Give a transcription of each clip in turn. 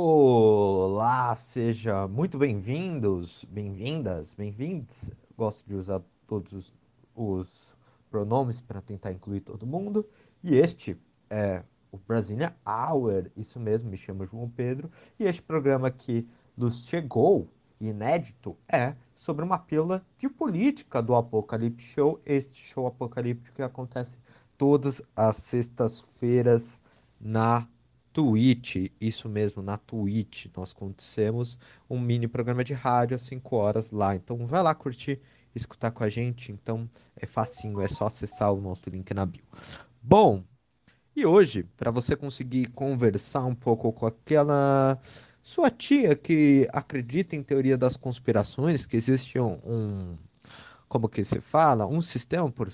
Olá, seja muito bem-vindos, bem-vindas, bem-vindos. Gosto de usar todos os, os pronomes para tentar incluir todo mundo. E este é o Brasília Hour, isso mesmo, me chamo João Pedro. E este programa que nos chegou, inédito, é sobre uma pílula de política do Apocalipse Show. Este show apocalíptico que acontece todas as sextas-feiras na Twitch, isso mesmo, na Twitch, nós acontecemos um mini programa de rádio às 5 horas lá. Então vai lá curtir, escutar com a gente. Então é facinho, é só acessar o nosso link na bio. Bom, e hoje, para você conseguir conversar um pouco com aquela sua tia que acredita em teoria das conspirações, que existe um, um como que se fala, um sistema por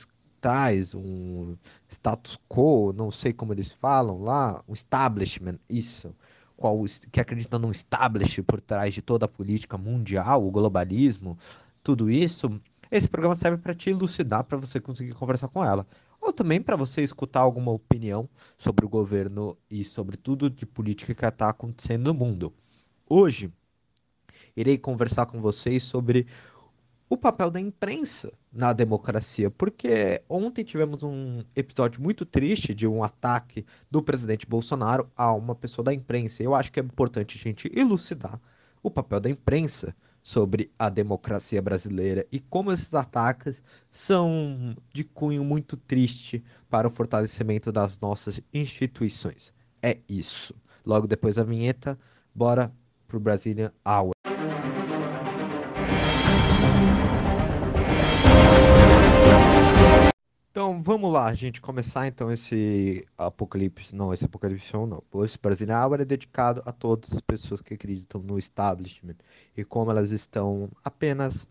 um status quo, não sei como eles falam lá, um establishment, isso, qual, que acredita num establishment por trás de toda a política mundial, o globalismo, tudo isso, esse programa serve para te elucidar, para você conseguir conversar com ela. Ou também para você escutar alguma opinião sobre o governo e sobre tudo de política que está acontecendo no mundo. Hoje, irei conversar com vocês sobre o papel da imprensa na democracia, porque ontem tivemos um episódio muito triste de um ataque do presidente Bolsonaro a uma pessoa da imprensa. Eu acho que é importante a gente elucidar o papel da imprensa sobre a democracia brasileira e como esses ataques são de cunho muito triste para o fortalecimento das nossas instituições. É isso. Logo depois da vinheta, bora pro Brazilian Hour. Então vamos lá, gente começar então esse apocalipse, não, esse apocalipse não. Esse Brasília Hour é dedicado a todas as pessoas que acreditam no establishment e como elas estão apenas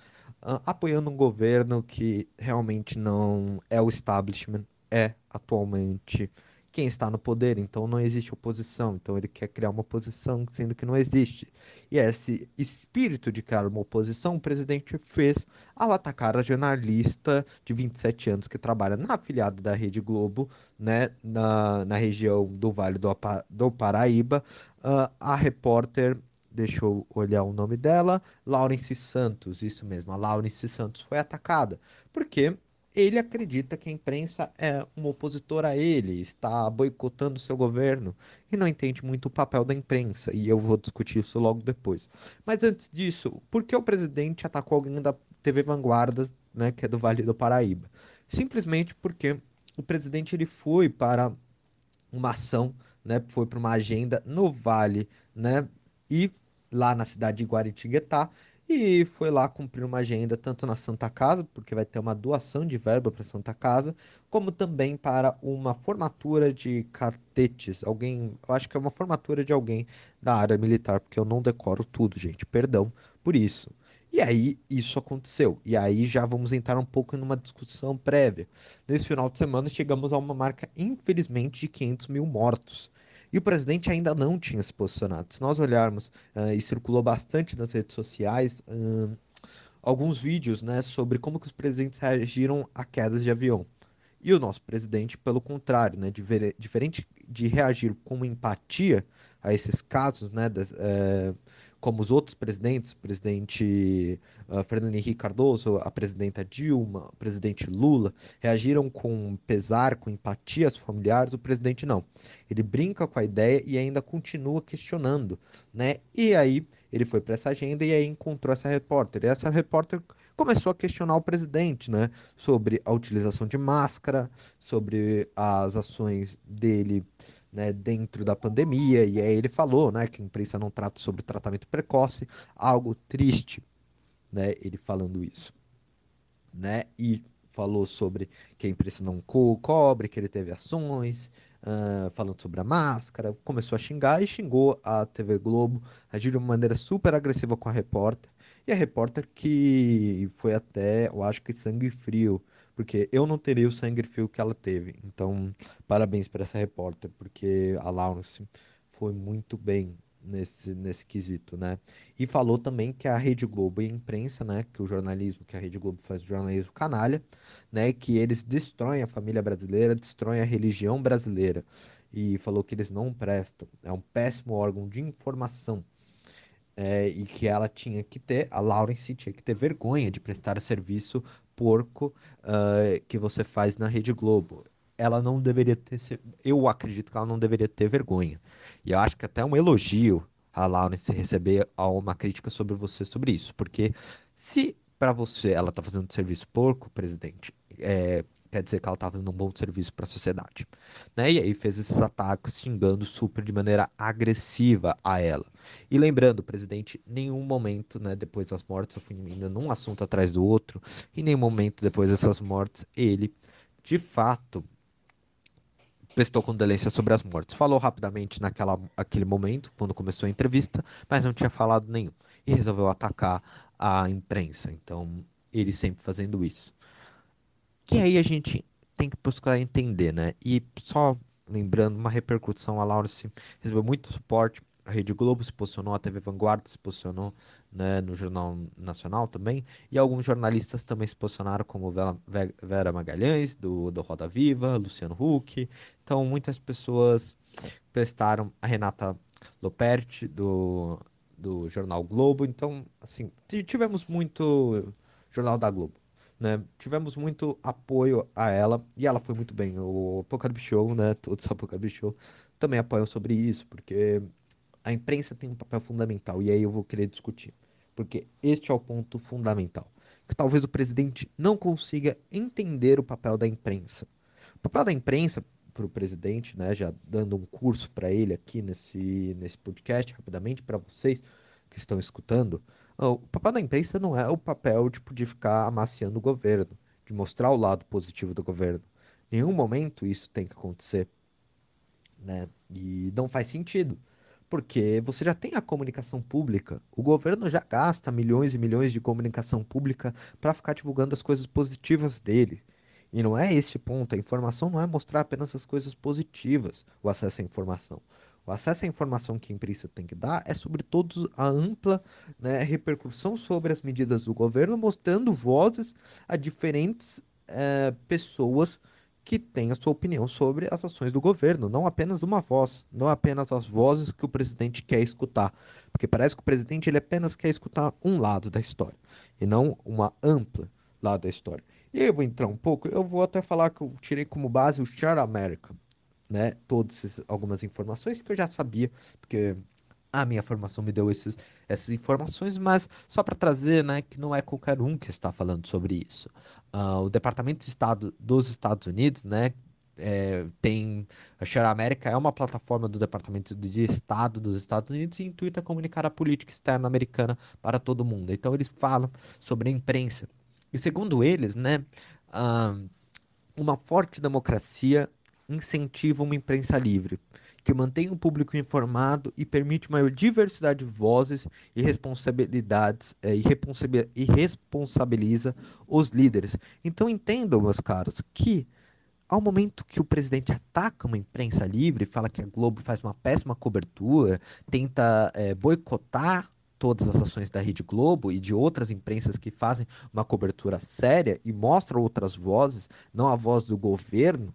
uh, apoiando um governo que realmente não é o establishment, é atualmente quem está no poder, então não existe oposição. Então ele quer criar uma oposição, sendo que não existe. E esse espírito de criar uma oposição, o presidente fez ao atacar a jornalista de 27 anos que trabalha na afiliada da Rede Globo, né, na, na região do Vale do, do Paraíba, uh, a repórter deixa eu olhar o nome dela, Laurence Santos, isso mesmo, a Laurence Santos foi atacada, porque ele acredita que a imprensa é um opositor a ele, está boicotando seu governo e não entende muito o papel da imprensa. E eu vou discutir isso logo depois. Mas antes disso, por que o presidente atacou alguém da TV Vanguarda, né, que é do Vale do Paraíba? Simplesmente porque o presidente ele foi para uma ação, né, foi para uma agenda no Vale, né, e lá na cidade de Guaratinguetá, e foi lá cumprir uma agenda tanto na Santa Casa, porque vai ter uma doação de verba para Santa Casa, como também para uma formatura de catetes. Alguém, eu acho que é uma formatura de alguém da área militar, porque eu não decoro tudo, gente. Perdão por isso. E aí isso aconteceu. E aí já vamos entrar um pouco numa discussão prévia. Nesse final de semana chegamos a uma marca, infelizmente, de 500 mil mortos. E o presidente ainda não tinha se posicionado. Se nós olharmos, uh, e circulou bastante nas redes sociais, uh, alguns vídeos né, sobre como que os presidentes reagiram a quedas de avião. E o nosso presidente, pelo contrário, né, diferente de reagir com empatia a esses casos, né, das, é, como os outros presidentes, o presidente uh, Fernando Henrique Cardoso, a presidenta Dilma, o presidente Lula, reagiram com pesar, com empatia aos familiares, o presidente não. Ele brinca com a ideia e ainda continua questionando, né? E aí ele foi para essa agenda e aí encontrou essa repórter. E essa repórter começou a questionar o presidente, né, sobre a utilização de máscara, sobre as ações dele né, dentro da pandemia, e aí ele falou né, que a imprensa não trata sobre tratamento precoce, algo triste, né, ele falando isso. Né, e falou sobre que a imprensa não co cobre, que ele teve ações, uh, falando sobre a máscara, começou a xingar e xingou a TV Globo, agiu de uma maneira super agressiva com a repórter, e a repórter que foi até, eu acho que sangue frio, porque eu não teria o sangue frio que ela teve. Então, parabéns para essa repórter, porque a Lawrence foi muito bem nesse, nesse quesito, né? E falou também que a Rede Globo e a imprensa, né, que o jornalismo, que a Rede Globo faz jornalismo canalha, né, que eles destroem a família brasileira, destroem a religião brasileira. e falou que eles não prestam. É um péssimo órgão de informação. É, e que ela tinha que ter, a Lawrence tinha que ter vergonha de prestar serviço porco uh, que você faz na Rede Globo. Ela não deveria ter, eu acredito que ela não deveria ter vergonha. E eu acho que até um elogio a Lawrence receber uma crítica sobre você sobre isso, porque se para você ela está fazendo um serviço porco, presidente, é, quer dizer que ela está fazendo um bom serviço para a sociedade. Né? E aí fez esses ataques xingando super de maneira agressiva a ela. E lembrando, presidente, nenhum momento, né, depois das mortes, eu fui indo num assunto atrás do outro, em nenhum momento depois dessas mortes, ele, de fato, prestou condolência sobre as mortes. Falou rapidamente naquela aquele momento, quando começou a entrevista, mas não tinha falado nenhum. E resolveu atacar a imprensa. Então, ele sempre fazendo isso. Que aí a gente tem que buscar entender, né? E só lembrando, uma repercussão, a Laurence recebeu muito suporte, a Rede Globo se posicionou, a TV Vanguarda se posicionou né, no Jornal Nacional também, e alguns jornalistas também se posicionaram, como Vera Magalhães, do, do Roda Viva, Luciano Huck. Então, muitas pessoas prestaram, a Renata Loperti, do, do Jornal Globo. Então, assim, tivemos muito Jornal da Globo né? Tivemos muito apoio a ela e ela foi muito bem. O Apocalipse Show, né? Todos o Apocalipse Show também apoiam sobre isso, porque a imprensa tem um papel fundamental e aí eu vou querer discutir. Porque este é o ponto fundamental. Que talvez o presidente não consiga entender o papel da imprensa. O papel da imprensa para o presidente, né, já dando um curso para ele aqui nesse, nesse podcast, rapidamente, para vocês que estão escutando, o papel da imprensa não é o papel tipo, de ficar amaciando o governo, de mostrar o lado positivo do governo. Em nenhum momento isso tem que acontecer. Né? E não faz sentido. Porque você já tem a comunicação pública. O governo já gasta milhões e milhões de comunicação pública para ficar divulgando as coisas positivas dele. E não é esse ponto. A informação não é mostrar apenas as coisas positivas, o acesso à informação. O acesso à informação que a imprensa tem que dar é, sobretudo, a ampla né, repercussão sobre as medidas do governo, mostrando vozes a diferentes é, pessoas que têm a sua opinião sobre as ações do governo, não apenas uma voz, não apenas as vozes que o presidente quer escutar, porque parece que o presidente ele apenas quer escutar um lado da história e não uma ampla lado da história. E aí eu vou entrar um pouco, eu vou até falar que eu tirei como base o Share America, né, todas algumas informações que eu já sabia, porque a minha formação me deu esses, essas informações, mas só para trazer, né, que não é qualquer um que está falando sobre isso. Uh, o Departamento de Estado dos Estados Unidos, né, é, tem a Share America é uma plataforma do Departamento de Estado dos Estados Unidos e intuita comunicar a política externa americana para todo mundo. Então eles falam sobre a imprensa. E segundo eles, né, uh, uma forte democracia incentiva uma imprensa livre, que mantém o público informado e permite maior diversidade de vozes e responsabilidades é, e, responsabiliza os líderes. Então entendam, meus caros, que ao momento que o presidente ataca uma imprensa livre, fala que a Globo faz uma péssima cobertura, tenta é, boicotar todas as ações da Rede Globo e de outras imprensas que fazem uma cobertura séria e mostra outras vozes, não a voz do governo,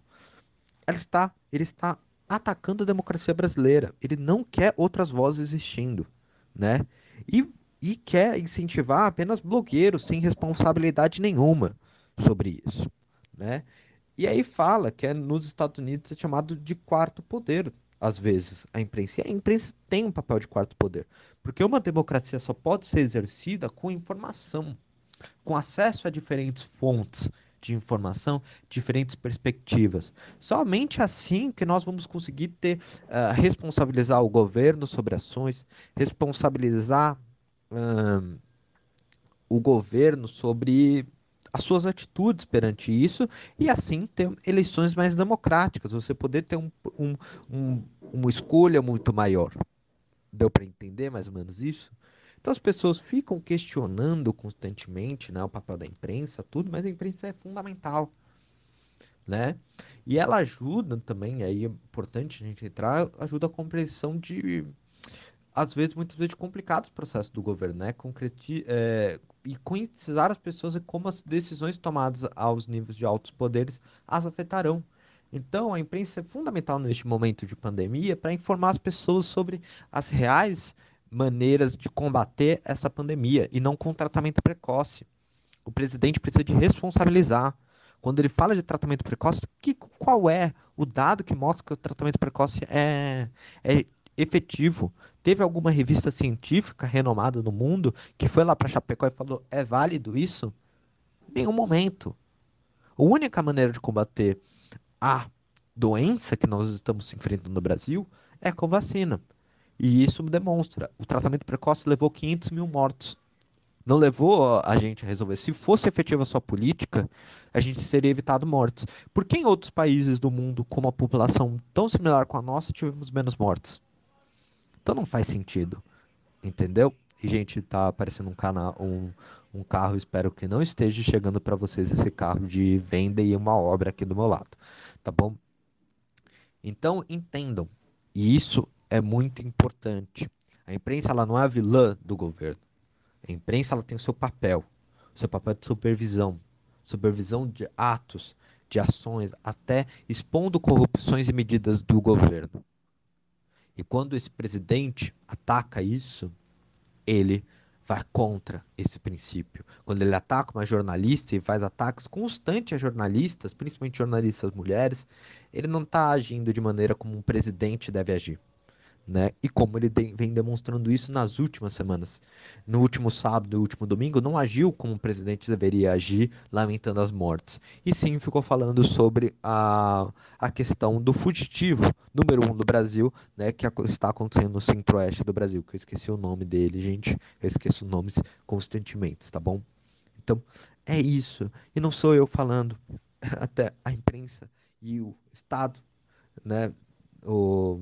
ela está, ele está atacando a democracia brasileira. Ele não quer outras vozes existindo, né? E, e quer incentivar apenas blogueiros sem responsabilidade nenhuma sobre isso, né? E aí fala que é, nos Estados Unidos é chamado de quarto poder, às vezes, a imprensa. E a imprensa tem um papel de quarto poder, porque uma democracia só pode ser exercida com informação, com acesso a diferentes fontes de informação, diferentes perspectivas. Somente assim que nós vamos conseguir ter uh, responsabilizar o governo sobre ações, responsabilizar uh, o governo sobre as suas atitudes perante isso e assim ter eleições mais democráticas, você poder ter um, um, um, uma escolha muito maior. Deu para entender mais ou menos isso? Então as pessoas ficam questionando constantemente né, o papel da imprensa, tudo, mas a imprensa é fundamental. Né? E ela ajuda também, aí é importante a gente entrar, ajuda a compreensão de, às vezes, muitas vezes, complicados processos do governo, né? Concreti é, e conscientizar as pessoas de como as decisões tomadas aos níveis de altos poderes as afetarão. Então, a imprensa é fundamental neste momento de pandemia para informar as pessoas sobre as reais maneiras de combater essa pandemia e não com tratamento precoce. O presidente precisa de responsabilizar. Quando ele fala de tratamento precoce, que, qual é o dado que mostra que o tratamento precoce é, é efetivo? Teve alguma revista científica renomada no mundo que foi lá para Chapecó e falou: é válido isso? Nenhum momento. A única maneira de combater a doença que nós estamos enfrentando no Brasil é com vacina. E isso demonstra. O tratamento precoce levou 500 mil mortos. Não levou a gente a resolver. Se fosse efetiva sua política, a gente teria evitado mortes. Por que em outros países do mundo, com uma população tão similar com a nossa, tivemos menos mortes? Então não faz sentido. Entendeu? E, gente, tá aparecendo um canal, um, um carro, espero que não esteja chegando para vocês esse carro de venda e uma obra aqui do meu lado, tá bom? Então, entendam. E isso é muito importante. A imprensa ela não é a vilã do governo. A imprensa ela tem o seu papel, o seu papel de supervisão, supervisão de atos, de ações, até expondo corrupções e medidas do governo. E quando esse presidente ataca isso, ele vai contra esse princípio. Quando ele ataca uma jornalista e faz ataques constantes a jornalistas, principalmente jornalistas mulheres, ele não está agindo de maneira como um presidente deve agir né? E como ele vem demonstrando isso nas últimas semanas. No último sábado e último domingo, não agiu como o presidente deveria agir, lamentando as mortes. E sim ficou falando sobre a, a questão do fugitivo número um do Brasil, né? Que está acontecendo no centro-oeste do Brasil, que eu esqueci o nome dele, gente. Eu esqueço nomes constantemente, tá bom? Então, é isso. E não sou eu falando, até a imprensa e o Estado, né? O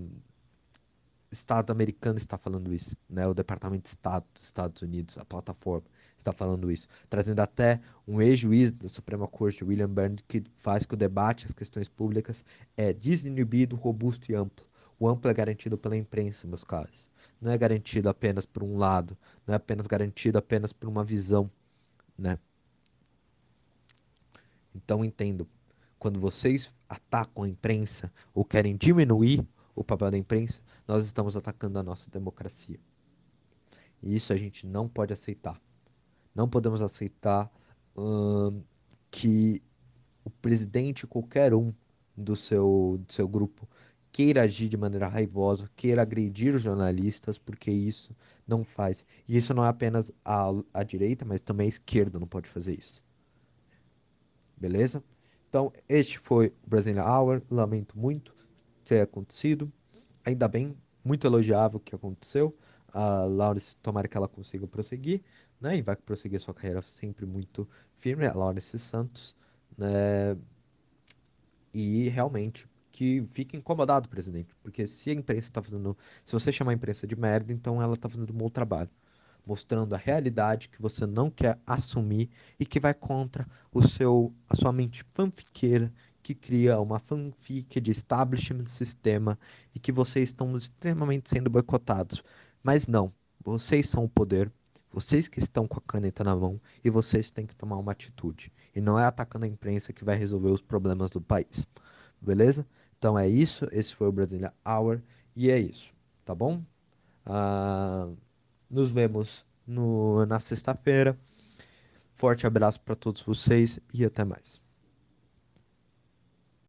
Estado americano está falando isso, né? O Departamento de Estado dos Estados Unidos, a plataforma, está falando isso, trazendo até um ex-juiz da Suprema Corte, William Burns, que faz que o debate as questões públicas é desinibido, robusto e amplo. O amplo é garantido pela imprensa, meus caros. Não é garantido apenas por um lado, não é apenas garantido apenas por uma visão, né? Então entendo, quando vocês atacam a imprensa ou querem diminuir o papel da imprensa, nós estamos atacando a nossa democracia. E isso a gente não pode aceitar. Não podemos aceitar hum, que o presidente, qualquer um do seu, do seu grupo, queira agir de maneira raivosa, queira agredir os jornalistas, porque isso não faz. E isso não é apenas a, a direita, mas também a esquerda não pode fazer isso. Beleza? Então, este foi o Brazilian Hour. Lamento muito ter acontecido ainda bem, muito elogiável o que aconteceu. A Laurence, tomara que ela consiga prosseguir, né? E vai prosseguir sua carreira sempre muito firme, a Laurence Santos, né? E realmente que fique incomodado, presidente, porque se a imprensa está fazendo, se você chamar a imprensa de merda, então ela está fazendo um bom trabalho, mostrando a realidade que você não quer assumir e que vai contra o seu, a sua mente fanfiqueira que cria uma fanfic de establishment sistema e que vocês estão extremamente sendo boicotados. Mas não, vocês são o poder, vocês que estão com a caneta na mão e vocês têm que tomar uma atitude. E não é atacando a imprensa que vai resolver os problemas do país. Beleza? Então é isso. Esse foi o Brasília Hour. E é isso. Tá bom? Ah, nos vemos no, na sexta-feira. Forte abraço para todos vocês e até mais.